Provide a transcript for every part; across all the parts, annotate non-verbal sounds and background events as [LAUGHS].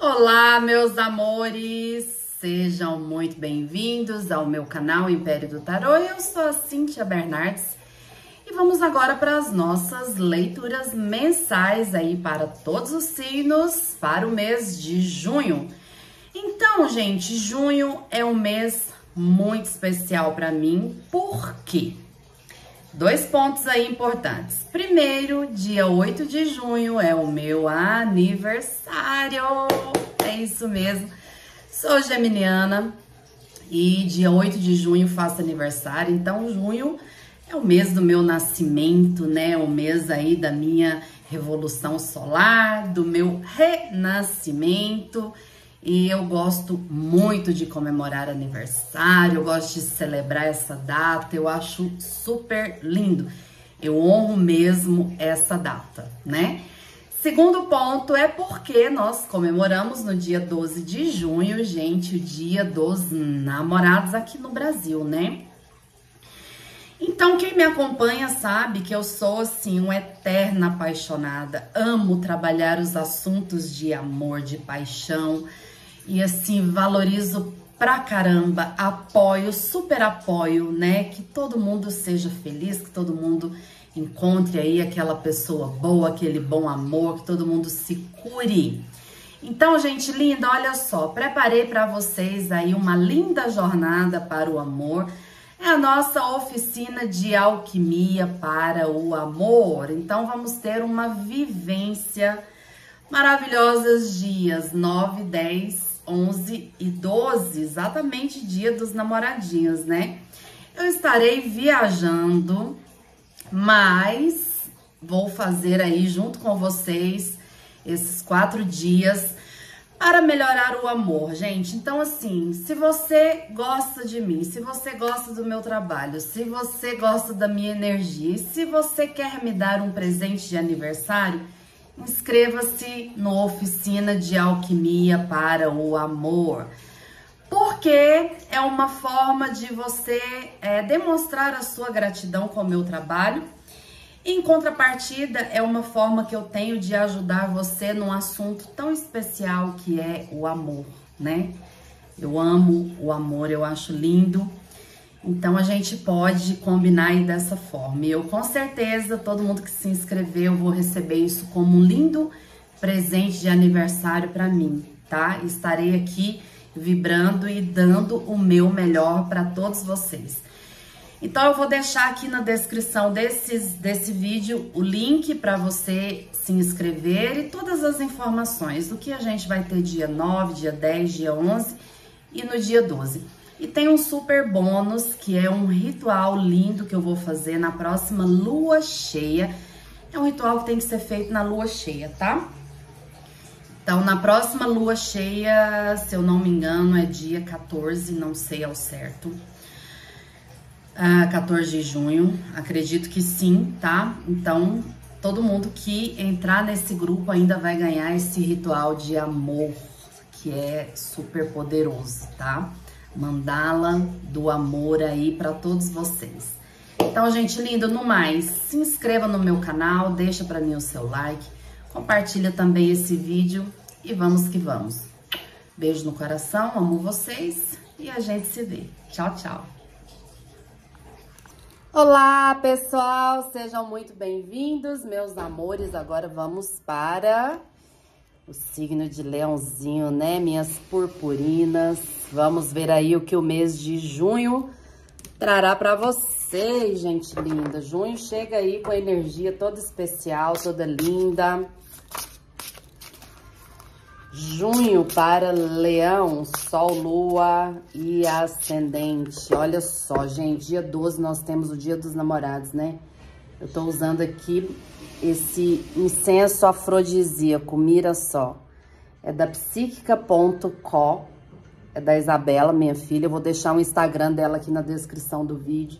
Olá, meus amores! Sejam muito bem-vindos ao meu canal Império do Tarô. Eu sou a Cíntia Bernardes vamos agora para as nossas leituras mensais aí para todos os signos para o mês de junho. Então, gente, junho é um mês muito especial para mim, por quê? Dois pontos aí importantes. Primeiro, dia 8 de junho é o meu aniversário. É isso mesmo. Sou geminiana e dia 8 de junho faço aniversário. Então, junho é o mês do meu nascimento, né? O mês aí da minha revolução solar, do meu renascimento. E eu gosto muito de comemorar aniversário, eu gosto de celebrar essa data, eu acho super lindo. Eu honro mesmo essa data, né? Segundo ponto é porque nós comemoramos no dia 12 de junho, gente, o dia dos namorados aqui no Brasil, né? Então, quem me acompanha sabe que eu sou, assim, uma eterna apaixonada. Amo trabalhar os assuntos de amor, de paixão, e assim, valorizo pra caramba, apoio, super apoio, né? Que todo mundo seja feliz, que todo mundo encontre aí aquela pessoa boa, aquele bom amor, que todo mundo se cure. Então, gente linda, olha só, preparei para vocês aí uma linda jornada para o amor. A nossa oficina de alquimia para o amor. Então, vamos ter uma vivência maravilhosa dias 9, 10 11 e 12, exatamente dia dos namoradinhos, né? Eu estarei viajando, mas vou fazer aí junto com vocês esses quatro dias para melhorar o amor, gente. Então, assim, se você gosta de mim, se você gosta do meu trabalho, se você gosta da minha energia, se você quer me dar um presente de aniversário, inscreva-se no Oficina de Alquimia para o Amor, porque é uma forma de você é, demonstrar a sua gratidão com o meu trabalho. Em contrapartida, é uma forma que eu tenho de ajudar você num assunto tão especial que é o amor, né? Eu amo o amor, eu acho lindo. Então a gente pode combinar aí dessa forma. Eu com certeza, todo mundo que se inscreveu, vou receber isso como um lindo presente de aniversário para mim, tá? Estarei aqui vibrando e dando o meu melhor para todos vocês. Então eu vou deixar aqui na descrição desses, desse vídeo o link para você se inscrever e todas as informações do que a gente vai ter dia 9, dia 10, dia 11 e no dia 12. E tem um super bônus, que é um ritual lindo que eu vou fazer na próxima lua cheia. É um ritual que tem que ser feito na lua cheia, tá? Então, na próxima lua cheia, se eu não me engano, é dia 14, não sei ao certo. Ah, 14 de junho, acredito que sim, tá? Então, todo mundo que entrar nesse grupo ainda vai ganhar esse ritual de amor, que é super poderoso, tá? mandala do amor aí para todos vocês. Então, gente lindo, no mais, se inscreva no meu canal, deixa para mim o seu like, compartilha também esse vídeo e vamos que vamos. Beijo no coração, amo vocês e a gente se vê. Tchau, tchau. Olá, pessoal, sejam muito bem-vindos, meus amores. Agora vamos para o signo de leãozinho, né? Minhas purpurinas. Vamos ver aí o que o mês de junho trará para vocês, gente linda. Junho chega aí com a energia toda especial, toda linda. Junho para Leão, Sol, Lua e Ascendente. Olha só, gente, dia 12 nós temos o Dia dos Namorados, né? Eu tô usando aqui esse incenso afrodisíaco, mira só. É da psíquica.co, é da Isabela, minha filha. Eu vou deixar o Instagram dela aqui na descrição do vídeo.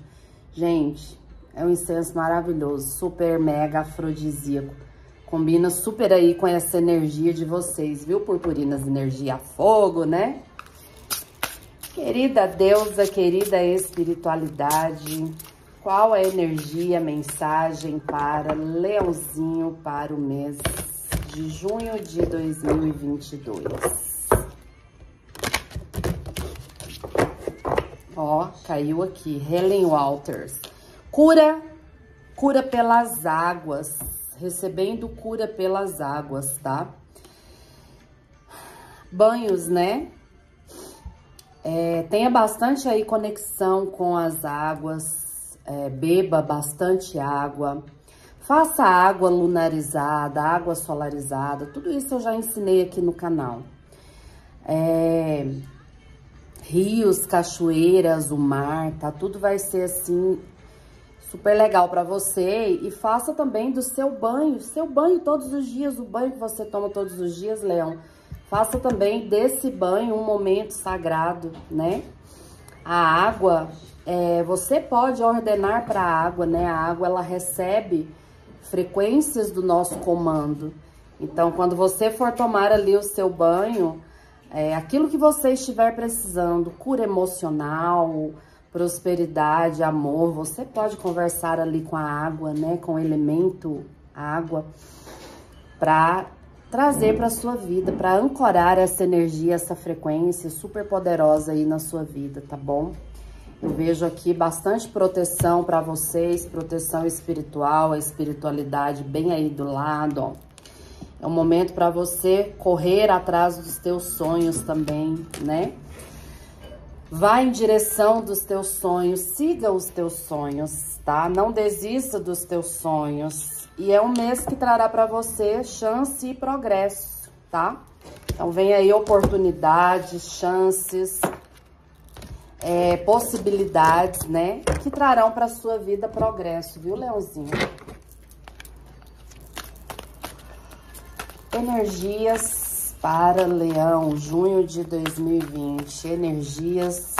Gente, é um incenso maravilhoso, super mega afrodisíaco. Combina super aí com essa energia de vocês, viu, purpurinas? Energia fogo, né? Querida deusa, querida espiritualidade, qual é a energia, mensagem para Leãozinho para o mês de junho de 2022? Ó, caiu aqui, Helen Walters. Cura, cura pelas águas, recebendo cura pelas águas, tá? Banhos, né? É, tenha bastante aí conexão com as águas, é, beba bastante água, faça água lunarizada, água solarizada, tudo isso eu já ensinei aqui no canal. É, rios, cachoeiras, o mar, tá? Tudo vai ser assim super legal para você e faça também do seu banho, seu banho todos os dias, o banho que você toma todos os dias, Leão. Faça também desse banho um momento sagrado, né? A água, é, você pode ordenar para a água, né? A água, ela recebe frequências do nosso comando. Então, quando você for tomar ali o seu banho, é, aquilo que você estiver precisando, cura emocional, prosperidade, amor, você pode conversar ali com a água, né, com o elemento água, para trazer para sua vida, para ancorar essa energia, essa frequência super poderosa aí na sua vida, tá bom? Eu vejo aqui bastante proteção para vocês, proteção espiritual, a espiritualidade bem aí do lado, ó. É um momento para você correr atrás dos teus sonhos também, né? Vá em direção dos teus sonhos, siga os teus sonhos, tá? Não desista dos teus sonhos. E é um mês que trará para você chance e progresso, tá? Então vem aí oportunidades, chances, é, possibilidades, né? Que trarão para sua vida progresso, viu, Leãozinho? Energias para Leão, junho de 2020. Energias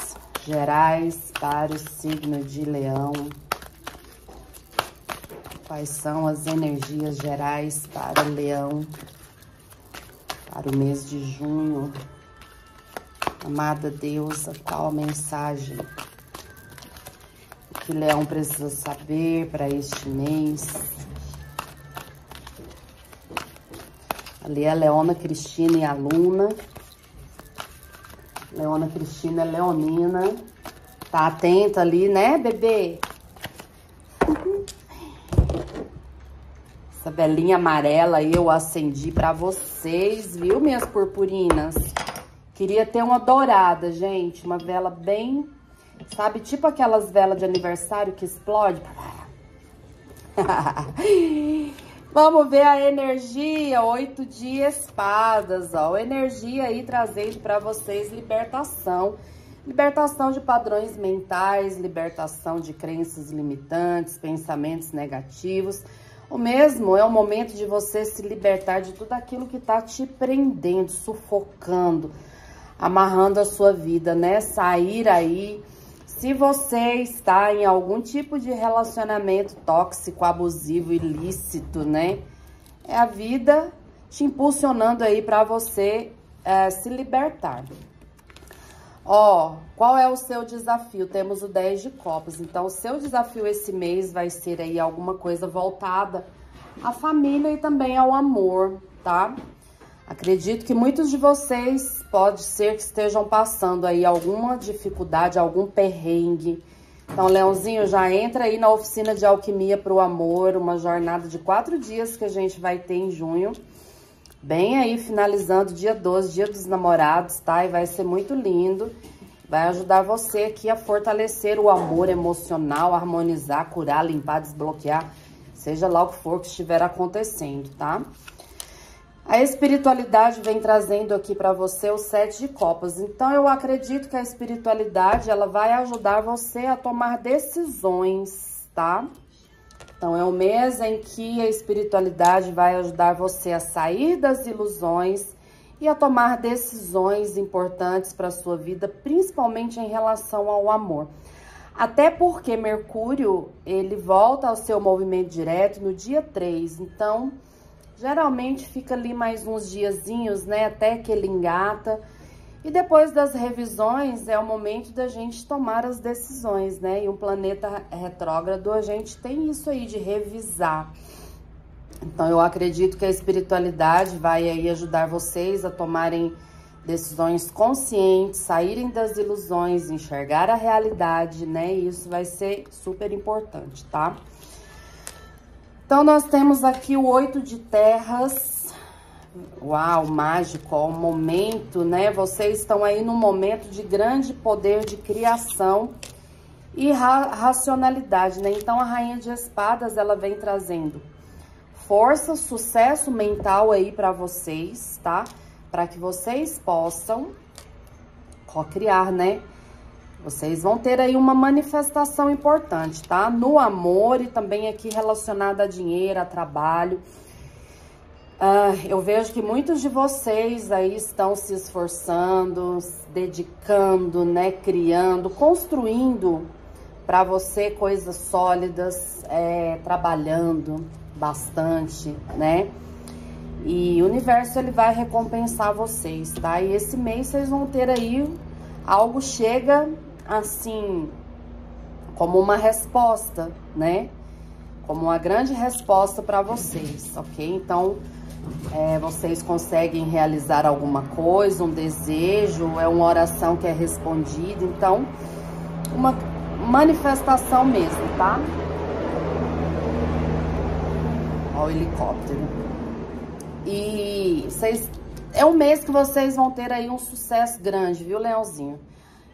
gerais para o signo de Leão. Quais são as energias gerais para Leão para o mês de junho? Amada deusa, qual a mensagem que Leão precisa saber para este mês? Ali é a Leona Cristina e a Luna. Leona Cristina é leonina. Tá atenta ali, né, bebê? Essa velinha amarela eu acendi pra vocês, viu, minhas purpurinas? Queria ter uma dourada, gente. Uma vela bem... Sabe, tipo aquelas velas de aniversário que explode. [LAUGHS] Vamos ver a energia, oito de espadas, ó. Energia aí trazendo para vocês libertação. Libertação de padrões mentais, libertação de crenças limitantes, pensamentos negativos. O mesmo é o momento de você se libertar de tudo aquilo que tá te prendendo, sufocando, amarrando a sua vida, né? Sair aí se você está em algum tipo de relacionamento tóxico, abusivo, ilícito, né? É a vida te impulsionando aí para você é, se libertar. Ó, qual é o seu desafio? Temos o 10 de copas. Então, o seu desafio esse mês vai ser aí alguma coisa voltada à família e também ao amor, tá? Acredito que muitos de vocês pode ser que estejam passando aí alguma dificuldade, algum perrengue. Então, Leãozinho, já entra aí na oficina de alquimia para o amor, uma jornada de quatro dias que a gente vai ter em junho. Bem aí, finalizando dia 12, dia dos namorados, tá? E vai ser muito lindo. Vai ajudar você aqui a fortalecer o amor emocional, harmonizar, curar, limpar, desbloquear, seja lá o que for que estiver acontecendo, tá? A espiritualidade vem trazendo aqui para você o sete de copas. Então, eu acredito que a espiritualidade, ela vai ajudar você a tomar decisões, tá? Então, é o mês em que a espiritualidade vai ajudar você a sair das ilusões e a tomar decisões importantes para sua vida, principalmente em relação ao amor. Até porque Mercúrio, ele volta ao seu movimento direto no dia 3, então Geralmente fica ali mais uns diazinhos, né? Até que ele engata. E depois das revisões é o momento da gente tomar as decisões, né? E um planeta retrógrado, a gente tem isso aí de revisar. Então eu acredito que a espiritualidade vai aí ajudar vocês a tomarem decisões conscientes, saírem das ilusões, enxergar a realidade, né? E isso vai ser super importante, tá? Então nós temos aqui o oito de terras, Uau, mágico, ó, o momento, né? Vocês estão aí num momento de grande poder de criação e ra racionalidade, né? Então, a Rainha de Espadas, ela vem trazendo força, sucesso mental aí para vocês, tá? Para que vocês possam co-criar, né? Vocês vão ter aí uma manifestação importante, tá? No amor e também aqui relacionada a dinheiro, a trabalho. Ah, eu vejo que muitos de vocês aí estão se esforçando, se dedicando, né, criando, construindo para você coisas sólidas, é, trabalhando bastante, né? E o universo ele vai recompensar vocês, tá? E esse mês vocês vão ter aí algo chega assim como uma resposta, né? Como uma grande resposta para vocês, ok? Então é, vocês conseguem realizar alguma coisa, um desejo, é uma oração que é respondida. Então, uma manifestação mesmo, tá? Ó, o helicóptero. E vocês, é um mês que vocês vão ter aí um sucesso grande, viu, Leãozinho?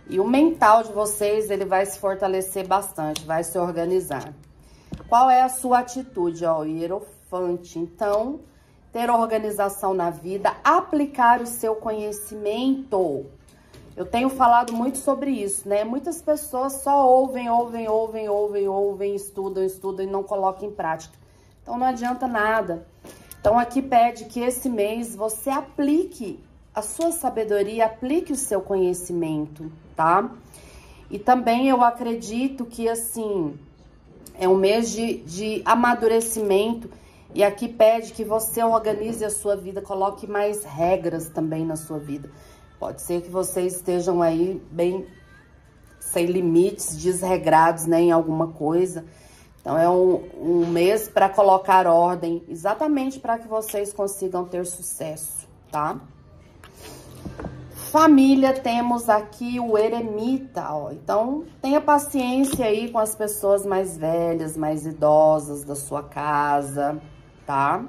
E o mental de vocês, ele vai se fortalecer bastante, vai se organizar. Qual é a sua atitude? Ó, o hierofante. Então, ter organização na vida, aplicar o seu conhecimento. Eu tenho falado muito sobre isso, né? Muitas pessoas só ouvem, ouvem, ouvem, ouvem, ouvem, estudam, estudam e não colocam em prática. Então não adianta nada. Então aqui pede que esse mês você aplique a sua sabedoria, aplique o seu conhecimento, tá? E também eu acredito que assim é um mês de, de amadurecimento e aqui pede que você organize a sua vida, coloque mais regras também na sua vida. Pode ser que vocês estejam aí bem sem limites, desregrados né, em alguma coisa. Então, é um, um mês para colocar ordem, exatamente para que vocês consigam ter sucesso, tá? Família, temos aqui o eremita, ó. Então, tenha paciência aí com as pessoas mais velhas, mais idosas da sua casa, tá?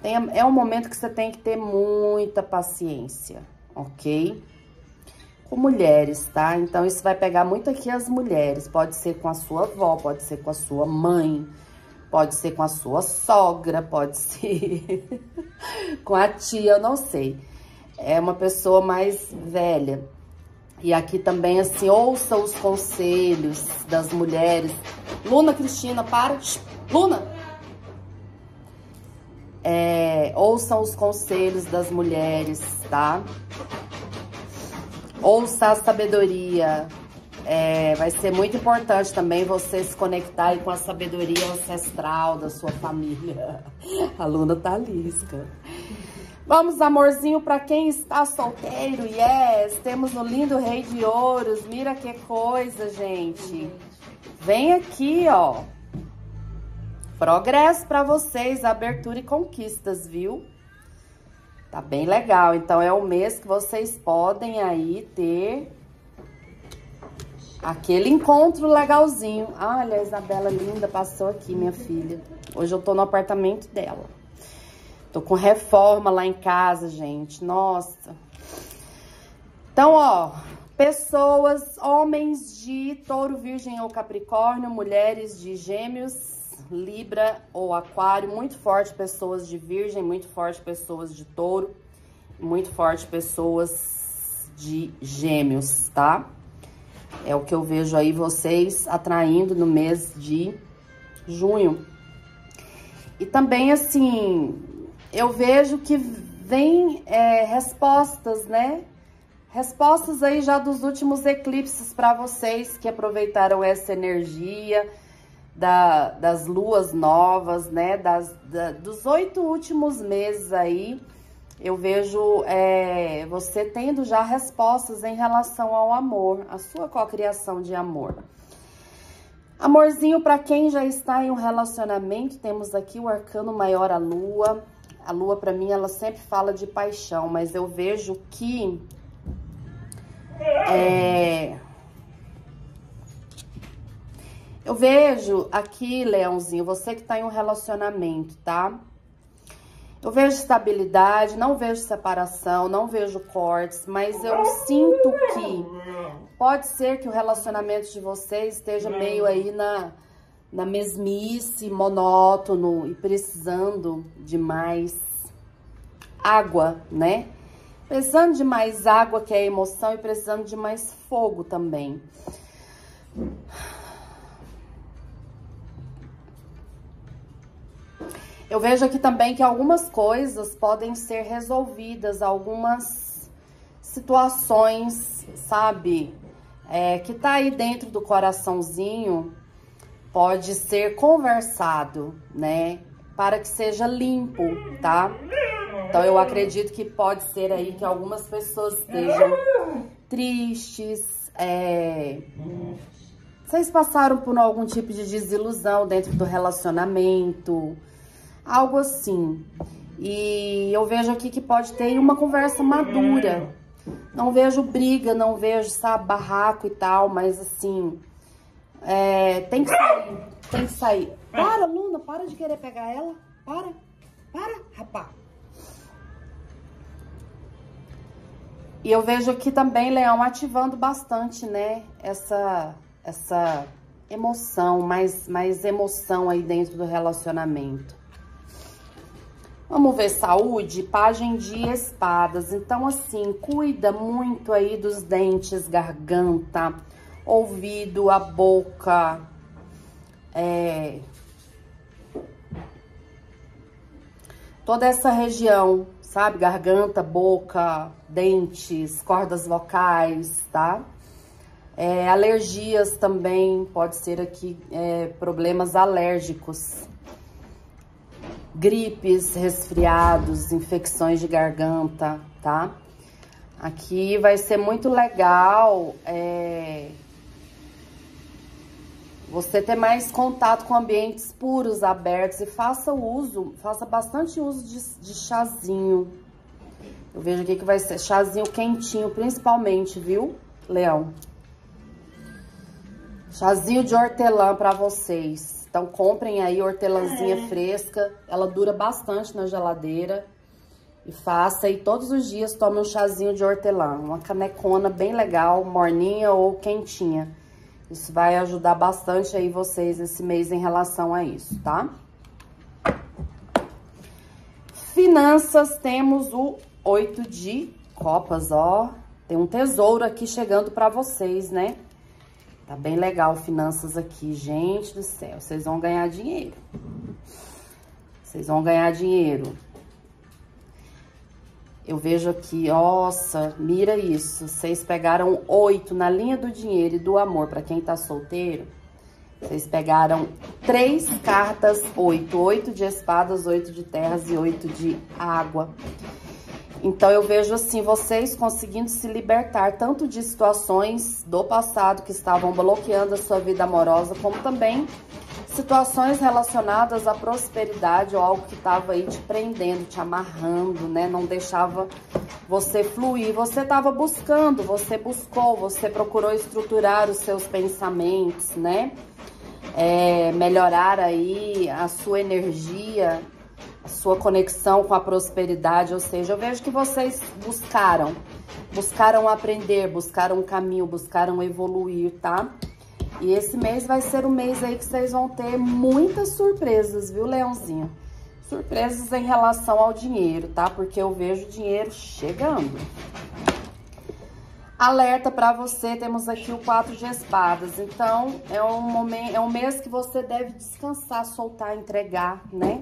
Tem, é um momento que você tem que ter muita paciência, ok? Com mulheres, tá? Então, isso vai pegar muito aqui as mulheres. Pode ser com a sua avó, pode ser com a sua mãe, pode ser com a sua sogra, pode ser [LAUGHS] com a tia, eu não sei. É uma pessoa mais velha. E aqui também, assim, ouça os conselhos das mulheres. Luna, Cristina, para. Luna, é, ouçam os conselhos das mulheres, tá? Ouça a sabedoria. É, vai ser muito importante também você se conectar com a sabedoria ancestral da sua família. [LAUGHS] A Luna tá lisca. Vamos, amorzinho, para quem está solteiro, yes! Temos o lindo Rei de Ouros. Mira que coisa, gente. Vem aqui, ó. Progresso para vocês, abertura e conquistas, viu? Tá bem legal. Então, é o mês que vocês podem aí ter aquele encontro legalzinho. Olha, a Isabela linda passou aqui, minha filha. Hoje eu tô no apartamento dela. Tô com reforma lá em casa, gente. Nossa. Então, ó, pessoas, homens de touro, virgem ou capricórnio, mulheres de gêmeos, Libra ou Aquário, muito forte pessoas de Virgem, muito forte pessoas de Touro, muito forte pessoas de Gêmeos, tá? É o que eu vejo aí vocês atraindo no mês de junho. E também, assim, eu vejo que vem é, respostas, né? Respostas aí já dos últimos eclipses para vocês que aproveitaram essa energia da, das luas novas, né? Das, da, dos oito últimos meses aí, eu vejo é, você tendo já respostas em relação ao amor, a sua cocriação de amor. Amorzinho, para quem já está em um relacionamento, temos aqui o arcano maior, a lua. A lua, para mim, ela sempre fala de paixão, mas eu vejo que... É, eu vejo aqui, Leãozinho, você que está em um relacionamento, tá? Eu vejo estabilidade, não vejo separação, não vejo cortes, mas eu sinto que pode ser que o relacionamento de vocês esteja meio aí na, na mesmice, monótono e precisando de mais água, né? Precisando de mais água, que é emoção, e precisando de mais fogo também. Eu vejo aqui também que algumas coisas podem ser resolvidas, algumas situações, sabe? É, que tá aí dentro do coraçãozinho, pode ser conversado, né? Para que seja limpo, tá? Então, eu acredito que pode ser aí que algumas pessoas estejam tristes, é... Vocês passaram por algum tipo de desilusão dentro do relacionamento, algo assim. E eu vejo aqui que pode ter uma conversa madura. Não vejo briga, não vejo, sabe, barraco e tal, mas assim, é, tem que sair, tem que sair. Para, Luna, para de querer pegar ela. Para, para, rapá. E eu vejo aqui também, Leão, ativando bastante, né, essa, essa emoção, mais, mais emoção aí dentro do relacionamento. Vamos ver saúde, página de espadas. Então, assim, cuida muito aí dos dentes, garganta, ouvido, a boca. É... Toda essa região, sabe? Garganta, boca, dentes, cordas vocais, tá? É, alergias também, pode ser aqui é, problemas alérgicos gripes, resfriados, infecções de garganta, tá? Aqui vai ser muito legal é, você ter mais contato com ambientes puros, abertos e faça uso, faça bastante uso de, de chazinho. Eu vejo aqui que vai ser chazinho quentinho, principalmente, viu, Leão? Chazinho de hortelã para vocês. Então, comprem aí hortelãzinha é. fresca. Ela dura bastante na geladeira. E faça e todos os dias tome um chazinho de hortelã. Uma canecona bem legal, morninha ou quentinha. Isso vai ajudar bastante aí vocês esse mês em relação a isso, tá? Finanças, temos o oito de copas, ó. Tem um tesouro aqui chegando pra vocês, né? Tá bem legal finanças aqui, gente do céu. Vocês vão ganhar dinheiro. Vocês vão ganhar dinheiro. Eu vejo aqui, nossa, mira isso. Vocês pegaram oito na linha do dinheiro e do amor para quem tá solteiro. Vocês pegaram três cartas, oito. Oito de espadas, oito de terras e oito de água. Então eu vejo assim, vocês conseguindo se libertar tanto de situações do passado que estavam bloqueando a sua vida amorosa, como também situações relacionadas à prosperidade ou algo que estava aí te prendendo, te amarrando, né? Não deixava você fluir. Você estava buscando, você buscou, você procurou estruturar os seus pensamentos, né? É, melhorar aí a sua energia, a sua conexão com a prosperidade, ou seja, eu vejo que vocês buscaram, buscaram aprender, buscaram um caminho, buscaram evoluir, tá? E esse mês vai ser o mês aí que vocês vão ter muitas surpresas, viu, Leãozinho? Surpresas em relação ao dinheiro, tá? Porque eu vejo dinheiro chegando. Alerta para você, temos aqui o quatro de espadas. Então, é um momento, é um mês que você deve descansar, soltar, entregar, né?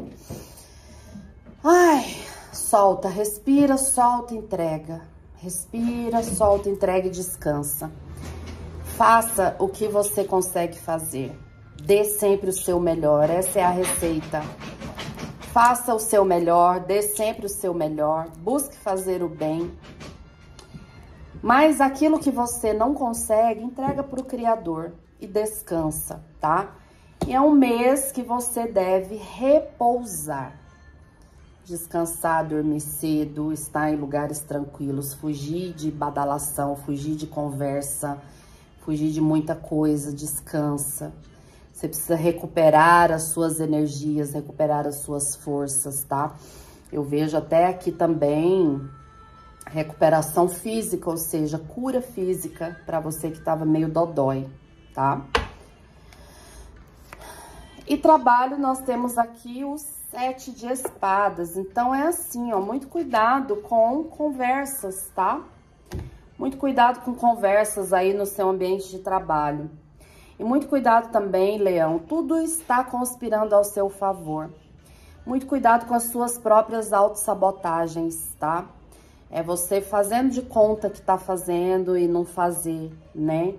Ai, solta, respira, solta, entrega. Respira, solta, entrega e descansa. Faça o que você consegue fazer. Dê sempre o seu melhor, essa é a receita. Faça o seu melhor, dê sempre o seu melhor, busque fazer o bem. Mas aquilo que você não consegue, entrega para o Criador e descansa, tá? E é um mês que você deve repousar. Descansar, dormir cedo, estar em lugares tranquilos, fugir de badalação, fugir de conversa, fugir de muita coisa, descansa. Você precisa recuperar as suas energias, recuperar as suas forças, tá? Eu vejo até aqui também recuperação física, ou seja, cura física para você que estava meio dodói, tá? E trabalho, nós temos aqui o sete de espadas. Então, é assim, ó, muito cuidado com conversas, tá? Muito cuidado com conversas aí no seu ambiente de trabalho. E muito cuidado também, Leão, tudo está conspirando ao seu favor. Muito cuidado com as suas próprias autossabotagens, tá? É você fazendo de conta que tá fazendo e não fazer, né?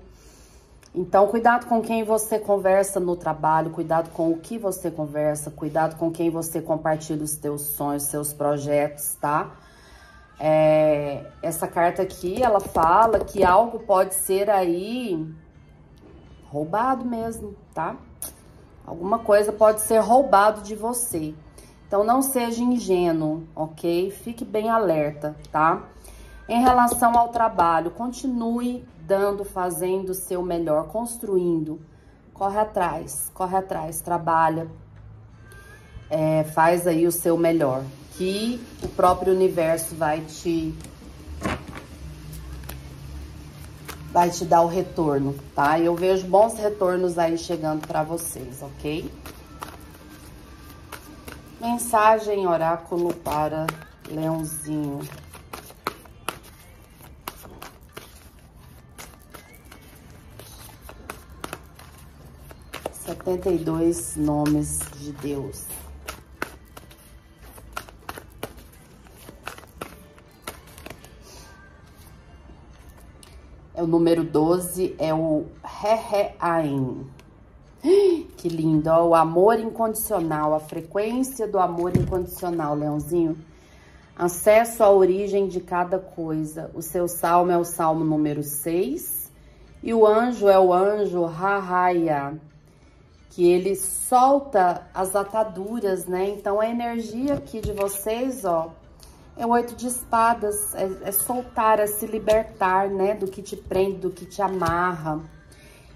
Então, cuidado com quem você conversa no trabalho, cuidado com o que você conversa, cuidado com quem você compartilha os teus sonhos, seus projetos, tá? É, essa carta aqui, ela fala que algo pode ser aí roubado mesmo, tá? Alguma coisa pode ser roubado de você. Então, não seja ingênuo, ok? Fique bem alerta, tá? Em relação ao trabalho, continue dando, fazendo o seu melhor, construindo. Corre atrás, corre atrás, trabalha. É, faz aí o seu melhor, que o próprio universo vai te vai te dar o retorno, tá? Eu vejo bons retornos aí chegando para vocês, ok? Mensagem oráculo para Leãozinho. Setenta e dois nomes de Deus. O número 12, é o Re-Re-Ain. Que lindo, ó, o amor incondicional, a frequência do amor incondicional, Leãozinho. Acesso à origem de cada coisa. O seu salmo é o salmo número 6 e o anjo é o anjo Rahaya, que ele solta as ataduras, né? Então a energia aqui de vocês, ó, é o oito de espadas, é, é soltar, é se libertar, né? Do que te prende, do que te amarra.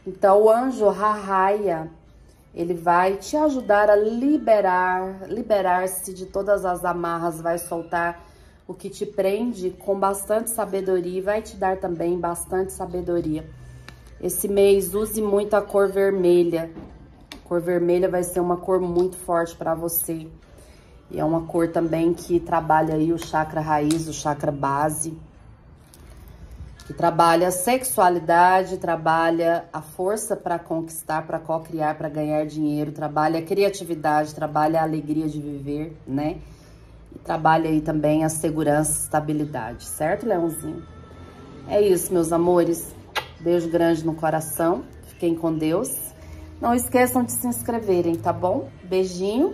Então, o anjo Rahaya, ele vai te ajudar a liberar, liberar-se de todas as amarras, vai soltar o que te prende com bastante sabedoria e vai te dar também bastante sabedoria. Esse mês, use muito a cor vermelha. A cor vermelha vai ser uma cor muito forte para você. E é uma cor também que trabalha aí o chakra raiz, o chakra base. Que trabalha a sexualidade, trabalha a força para conquistar, para co-criar, para ganhar dinheiro, trabalha a criatividade, trabalha a alegria de viver, né? E trabalha aí também a segurança, estabilidade, certo, Leãozinho? É isso, meus amores. Beijo grande no coração. Fiquem com Deus. Não esqueçam de se inscreverem, tá bom? Beijinho